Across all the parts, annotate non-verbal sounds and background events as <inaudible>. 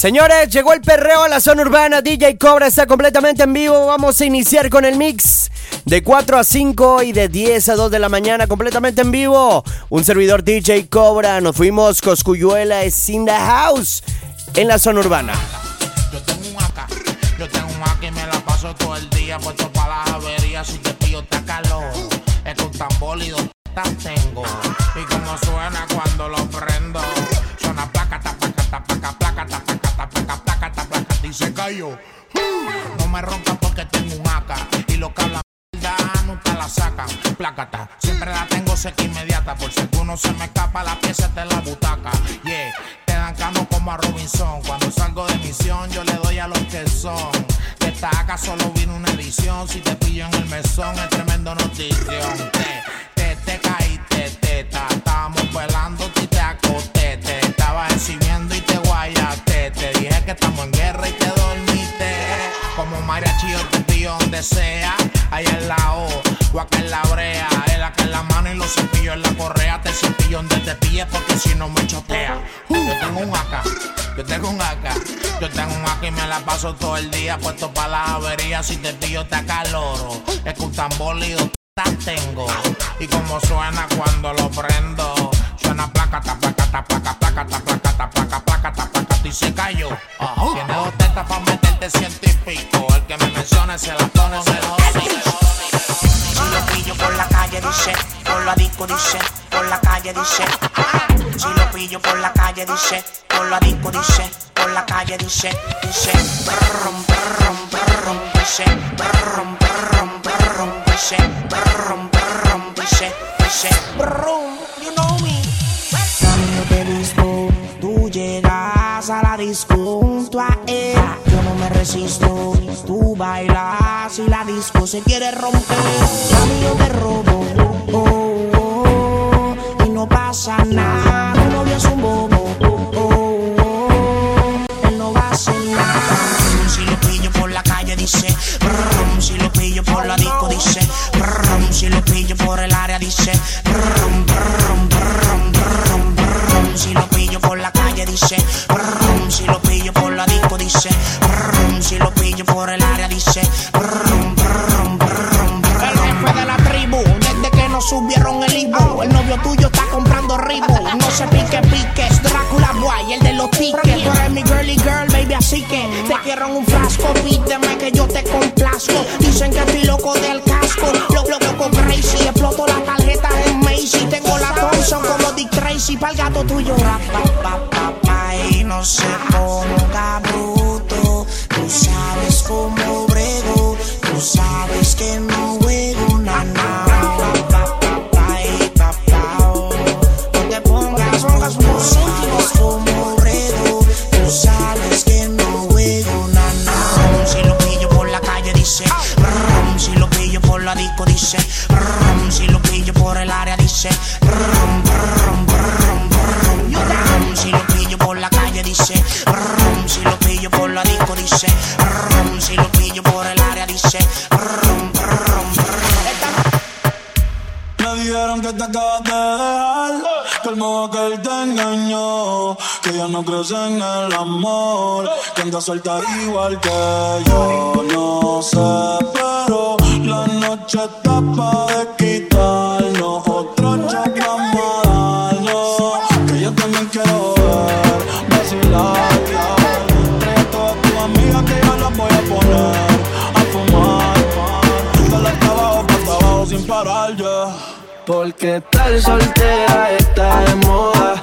Señores, llegó el perreo a la zona urbana. DJ Cobra está completamente en vivo. Vamos a iniciar con el mix de 4 a 5 y de 10 a 2 de la mañana, completamente en vivo. Un servidor DJ Cobra. Nos fuimos. Coscuyuela es in the house en la zona urbana. Yo tengo un acá, yo tengo un acá y me la paso todo el día puesto para las averías. Si te pillo, está calor. Es tambor y dos tetas tengo. Y como suena cuando lo prendo, suena placa, ta, placa, ta, placa, placa, ta, placa, placa, placa, placa, y se cayó. No me rompan porque tengo un acá y lo que hablan nunca la sacan. Plácata, siempre la tengo seca inmediata. Por si alguno se me escapa, la pieza está en la butaca. Yeah, te dan cano como a Robinson. Cuando salgo de misión, yo le doy a los que son. De esta acá solo vino una edición. Si te pillo en el mesón, es tremendo notición. Te, te, te caíste, teta. Estábamos velando en guerra y te dormiste. Como mariachi te pillo donde sea. Ahí en la O, o acá en la brea. El acá en la mano y los cepillos en la correa. Te cepillo donde te pille porque si no me chotea. Yo tengo un acá, yo tengo un acá. Yo tengo un acá y me la paso todo el día puesto para las averías. Si te pillo te acaloro. Es que un tambor y tengo. Y como suena cuando lo prendo. Suena placa, ta, placa, ta, placa, placa, ta, placa, y se cayó. Tiene dos tetas para meterte científico. El que me mencione se la pone celoso. Si lo pillo por la calle dice, por la disco dice, por la calle dice. Si lo pillo por la calle dice, por la disco dice, por la calle dice, dice. Brum, brum, brum, dice, brum, brum, brum, dice, brum, brum, dice, dice. Brum, you know a disco junto a él. Yo no me resisto, tú bailas y la disco se quiere romper. Mami, yo te robo, oh, oh, y no pasa nada. Tu novio es un bobo, oh, oh, él no va a hacer nada. Si lo pillo por la calle dice, brum, si lo pillo por la disco dice, brum, si lo pillo por el área dice, brum, la calle dice, brum, si lo pillo por la disco dice, brum, si lo pillo por el área dice, brum, brum, brum. El jefe de la tribu, desde que nos subieron el Ibu, el novio tuyo está comprando Ribu, no se pique piques, Drácula Boy, el de los tickets, tú eres mi girly girl, baby, así que te quiero un frasco, pídeme que yo te complazco, Tracy, pa'l gato tuyo, pa, pa, pa, pa, y no se ponga bruto, tú sabes cómo brego, tú sabes que no juego na, na, pa, pa, pa, y pa, pa, oh. no te pongas bruto, tú sabes cómo brego, tú sabes que no juego na, na. Si lo pillo por la calle dice, si lo pillo por la disco dice, si lo pillo por el área dice, en el amor, que anda suelta igual que yo. No sé, pero la noche está pa' de quitarnos otro shot vamos a darnos, que yo también quiero ver, vacilar, trae a todas tus amigas que yo las voy a poner a fumar, dale hasta abajo, hasta abajo sin parar, ya. Porque estar soltera está de moda,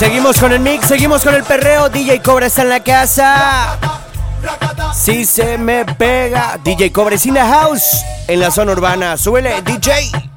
Seguimos con el mix, seguimos con el perreo. DJ Cobra está en la casa. Si se me pega, DJ Cobra in the house en la zona urbana. Súbele, DJ.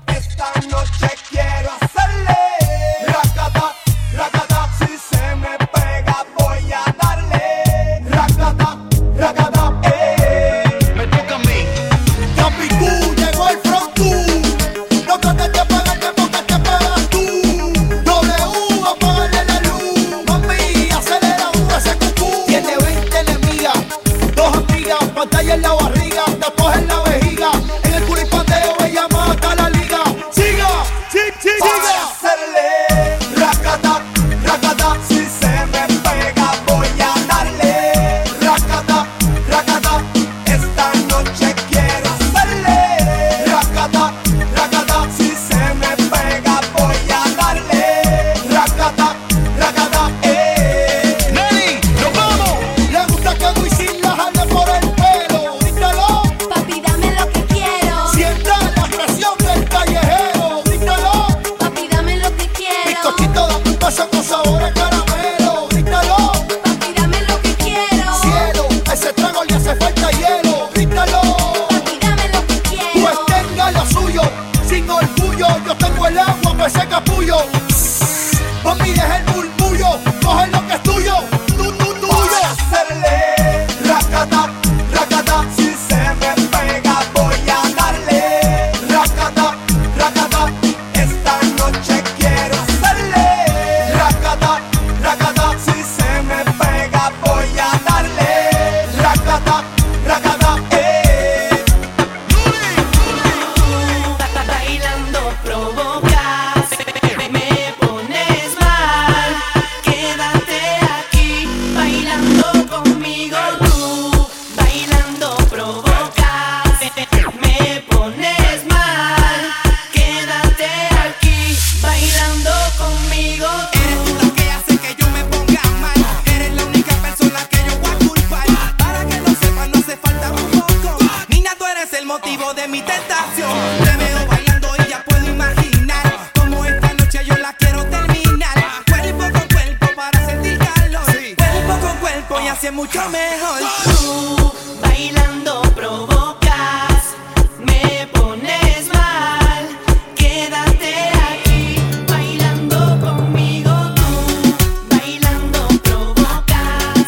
Tú Bailando provocas, me pones mal. Quédate aquí, bailando conmigo Tú bailando provocas,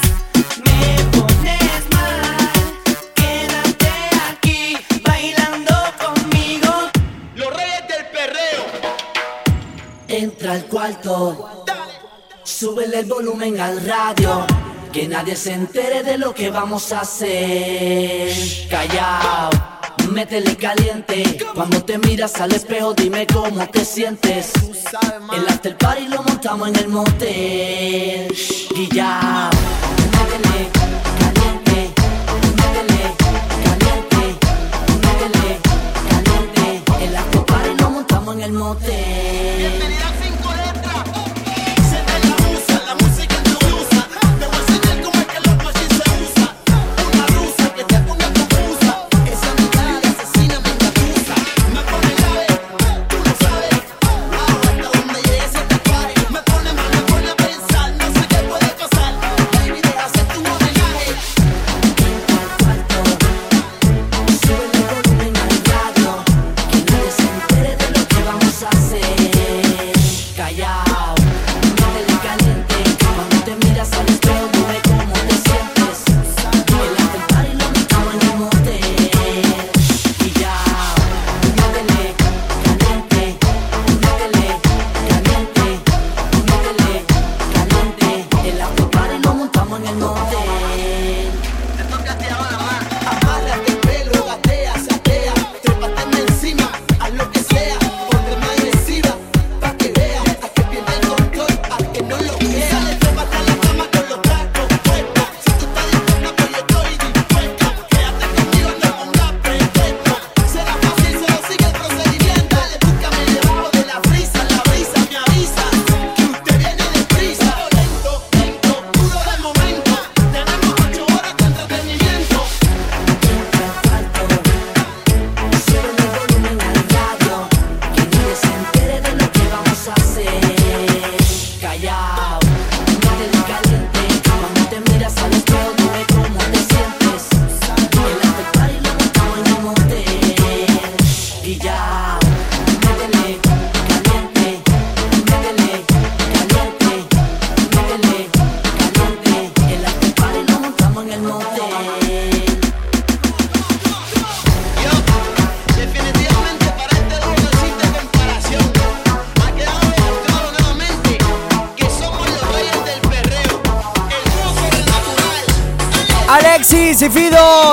me pones mal. Quédate aquí, bailando conmigo. Los reyes del perreo. Entra al cuarto, súbele el volumen al radio. Que nadie se entere de lo que vamos a hacer. Callao, métele caliente. Cuando te miras al espejo, dime cómo te sientes. El after party lo montamos en el motel. Guillao, métele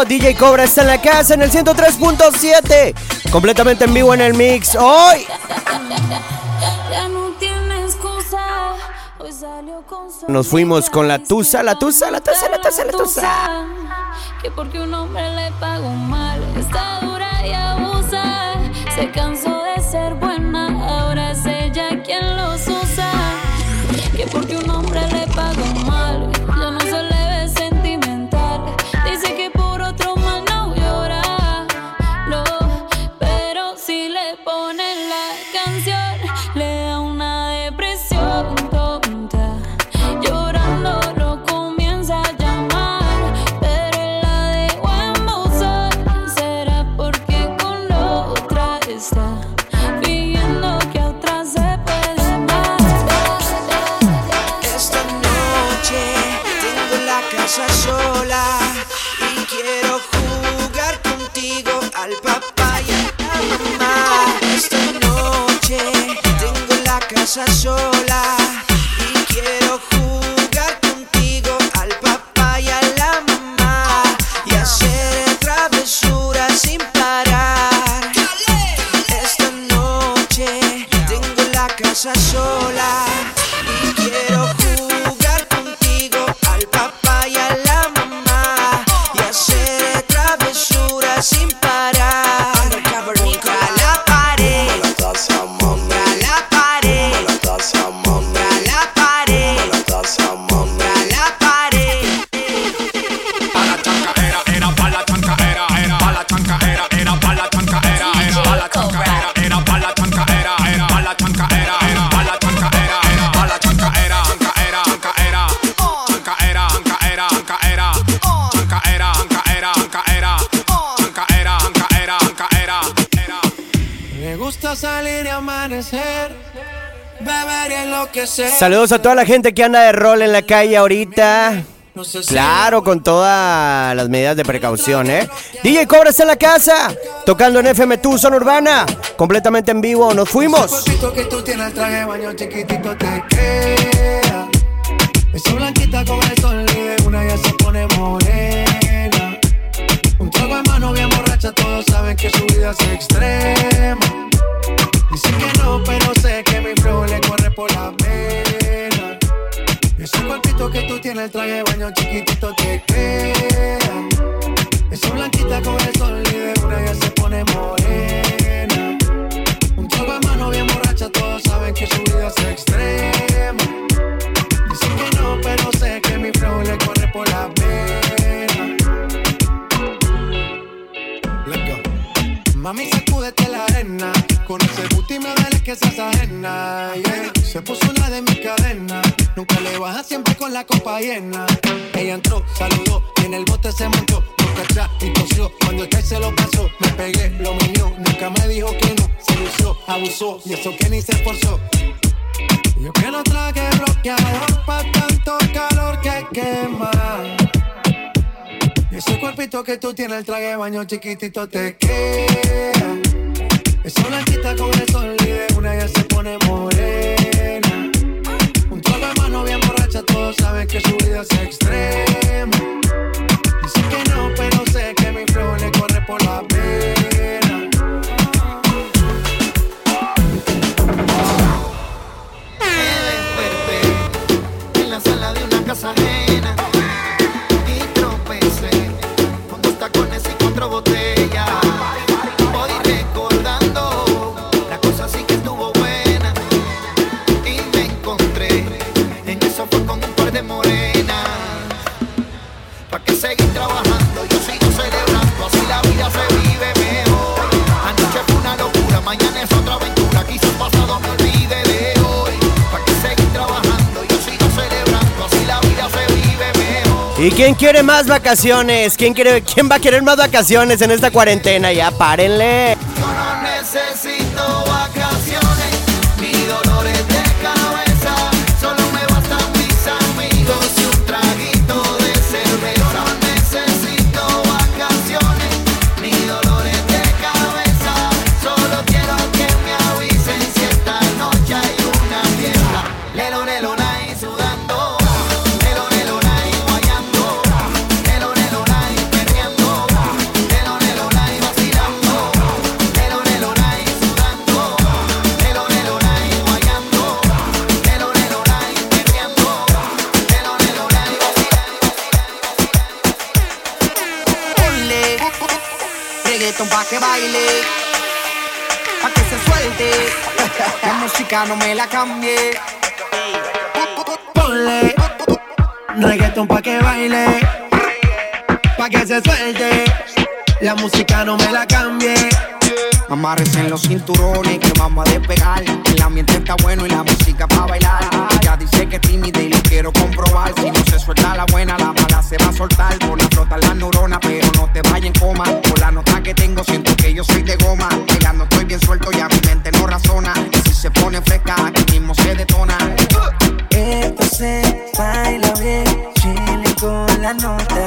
DJ Cobra está en la casa en el 103.7. Completamente en vivo en el mix. Hoy. Nos fuimos con la tusa, la tusa, la tusa, la tusa, la tusa. Que porque un hombre le pagó mal, está dura y abusa. Se cansó sensación. Salir y amanecer, beber y enloquecer. Saludos a toda la gente que anda de rol en la calle ahorita. Claro, con todas las medidas de precaución, ¿eh? DJ Cobra está en la casa, tocando en FM Tu Zona Urbana, completamente en vivo. Nos fuimos. que tú tienes el traje de baño chiquitito te queda. Esa blanquita con el sol de una ya se pone morena. Un trago en mano bien borracha, todos saben que su vida es extrema. Dicen que no, pero sé que mi flow le corre por la vena. Ese cuerpito que tú tienes el traje de baño chiquitito te queda. Llena. Ella entró, saludó y en el bote se montó. Nunca atrás y tosió. Cuando el que se lo pasó, me pegué, lo minió. Nunca me dijo que no. Se lució, abusó y eso que ni se esforzó. Yo que no traje bloqueador pa' tanto calor que quema. Y ese cuerpito que tú tienes, el traje baño chiquitito te queda. Esa blanquita con el ¿Y quién quiere más vacaciones? ¿Quién, quiere, ¿Quién va a querer más vacaciones en esta cuarentena? Ya, párenle. Reggaeton <laughs> pa' que baile. Pa' que se suelte. La música no me la cambie. Ponle reggaeton pa' que baile. Pa' que se suelte. La música no me la cambie. Amarres en los cinturones que vamos a despegar. El ambiente está bueno y la música para bailar. Ya dice que es tímida y lo quiero comprobar. Si no se suelta la buena, la mala se va a soltar. Por a frotar las neuronas, pero no te vayas en coma. Por la nota que tengo, siento que yo soy de goma. Bailando estoy bien suelto, ya mi mente no razona. Y si se pone fresca, aquí mismo se detona. Esto se baila bien, chile con la nota.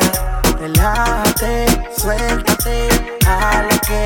Relájate, suéltate a lo que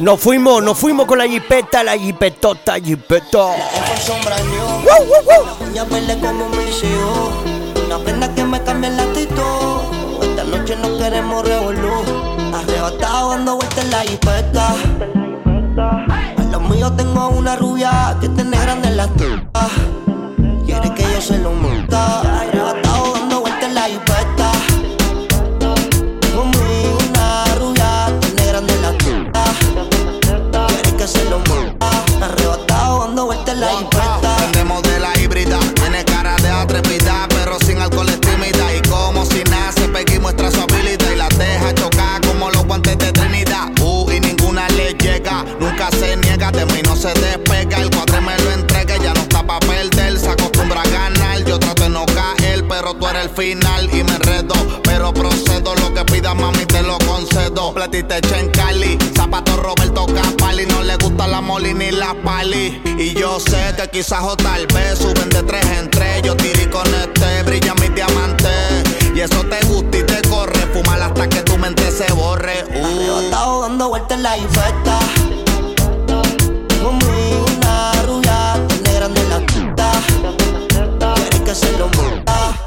Nos fuimos, nos fuimos con la jipeta, la jipetota, jipeto. Con sombra new. Uñas verdes como hijos. Una prenda que me cambia la actitud. Esta noche no queremos revolú. Arrebatado dando vueltas en la jipeta. A los míos tengo una rubia que tiene grande la tuba. Quiere que yo se lo monta. Concedo. Platita hecha en Cali, zapato Roberto Capali. No le gusta la moli ni la pali. Y yo sé que quizás o tal vez suben de tres en tres. Yo tiré con este, brilla mi diamante. Y eso te gusta y te corre. Fumar hasta que tu mente se borre. Uh. Arrebatado dando vueltas la infesta.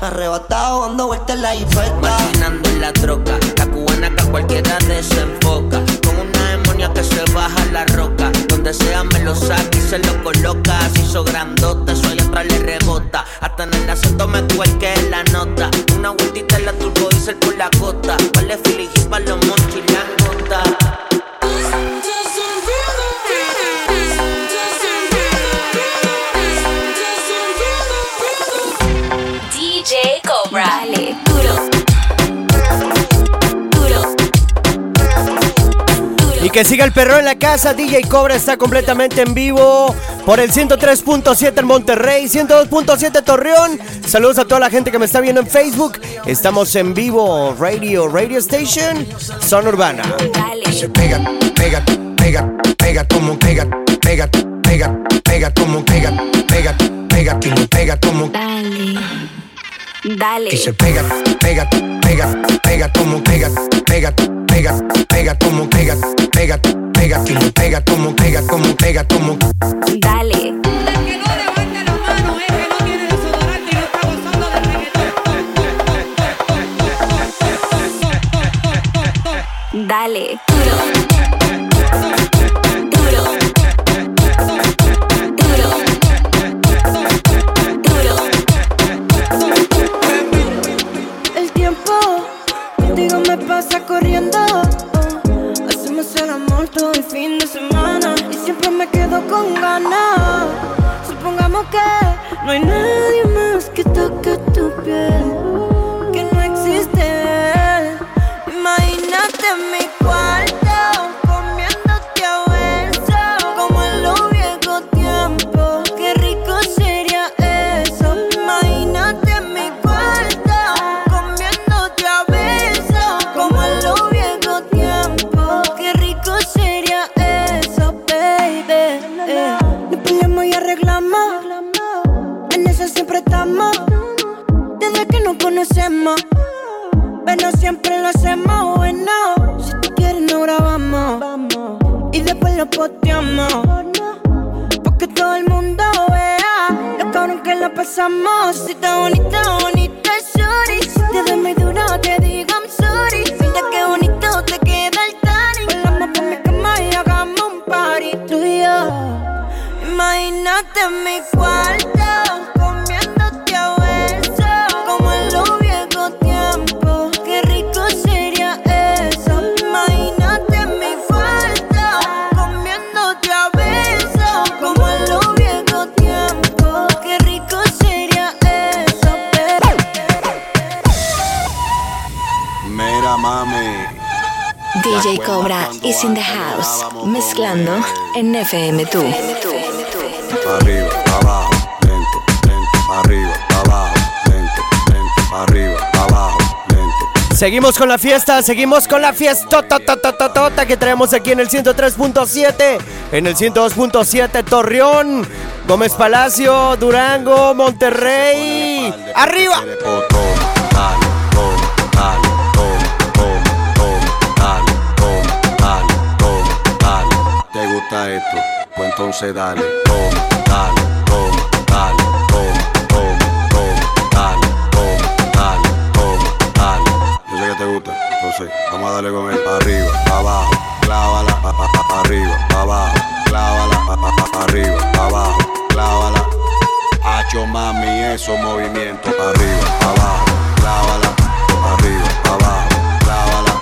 Arrebatado dando vueltas en la infesta. Maquinando en la troca, la cubana que cualquiera desenfoca. Con una demonia que se baja la roca. Donde sea me lo saca y se lo coloca. Se hizo grandote, soy atrás le rebota. Hasta en el acento me que es la nota. Una vueltita en la turbo diesel por la cota. Vale filigis para los monchis que siga el perro en la casa, DJ Cobra está completamente en vivo por el 103.7 en Monterrey, 102.7 Torreón. Saludos a toda la gente que me está viendo en Facebook. Estamos en vivo, Radio, Radio Station, Son Urbana. Pega, pega, pega, pega como pega, pega, pega, pega como pega, pega, pega, que no pega como Dale. Dale. que se pega, pega, pega, pega como pega, pega, pega, pega como pega, pega, pega, que no pega como pega, como pega como Dale. Dale. Duro. Pero siempre lo hacemos bueno. Si tú quieres, no grabamos. y después lo posteamos. Porque todo el mundo vea lo cabrón que la pasamos. Si está bonita, bonita, sorry. Si te doy muy duro, te digo I'm sorry. Mira qué bonito te queda el tanning. Volamos por mi cama y hagamos un party. Tú y yo. Imagínate en mi cuarto, Cobra is in the house, mezclando en FM tú. Arriba, abajo, lento, lento, arriba, abajo, lento, lento, arriba, abajo, lento. Seguimos con la fiesta, seguimos con la fiesta tota, que traemos aquí en el 103.7, en el 102.7 Torreón, Gómez Palacio, Durango, Monterrey. ¡Arriba! Esto? Pues entonces dale, toma, dale, toma, dale, toma, toma, toma, dale, toma, dale, toma, dale. Yo sé que te gusta, entonces vamos a darle con él para arriba, para abajo, clávala, pa, pa, pa, pa' arriba, abajo, clávala, pa, pa, pa' arriba, para abajo, clávala. Hacho mami, esos movimientos para arriba, para abajo, clávala, para arriba, para abajo, clávala,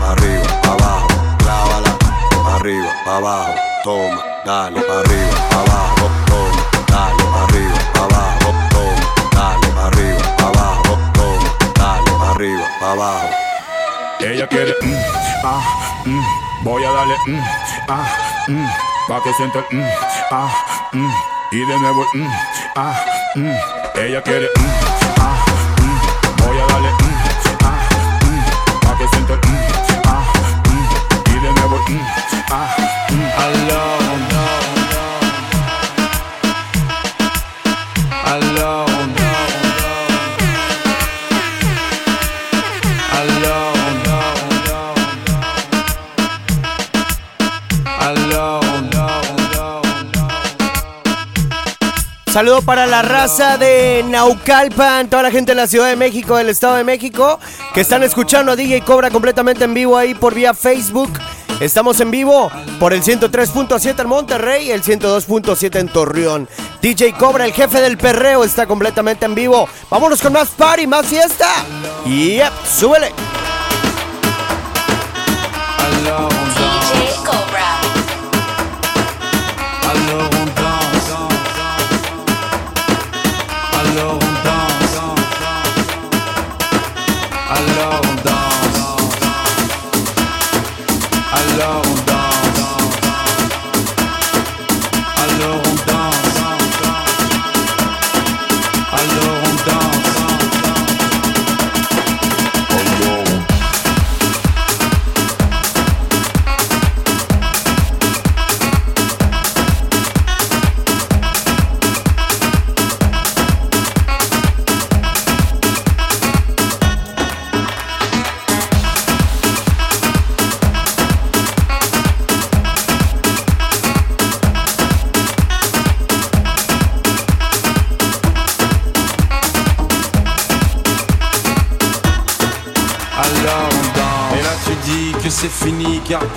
para arriba, para abajo, clávala, para arriba, para abajo, toma, dale, para arriba, para abajo, toma, dale, arriba, para abajo, toma, dale, para arriba, para abajo, toma, dale, para arriba, para abajo. Ella quiere, mm, ah, mm, voy a darle, mm, ah, mm, pa' que sienta mm, ah, mm, y de nuevo, ah, ella quiere, Saludo para la raza de Naucalpan, toda la gente de la Ciudad de México, del Estado de México, que están escuchando a DJ Cobra completamente en vivo ahí por vía Facebook. Estamos en vivo por el 103.7 en Monterrey y el 102.7 en Torreón. DJ Cobra, el jefe del perreo, está completamente en vivo. Vámonos con más party, más fiesta. Yep, súbele. DJ alone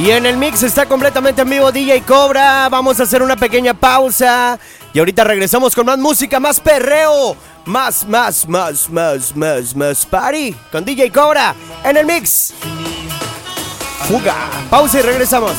Y en el mix está completamente en vivo DJ Cobra. Vamos a hacer una pequeña pausa. Y ahorita regresamos con más música, más perreo. Más, más, más, más, más, más party. Con DJ Cobra en el mix. Fuga. Pausa y regresamos.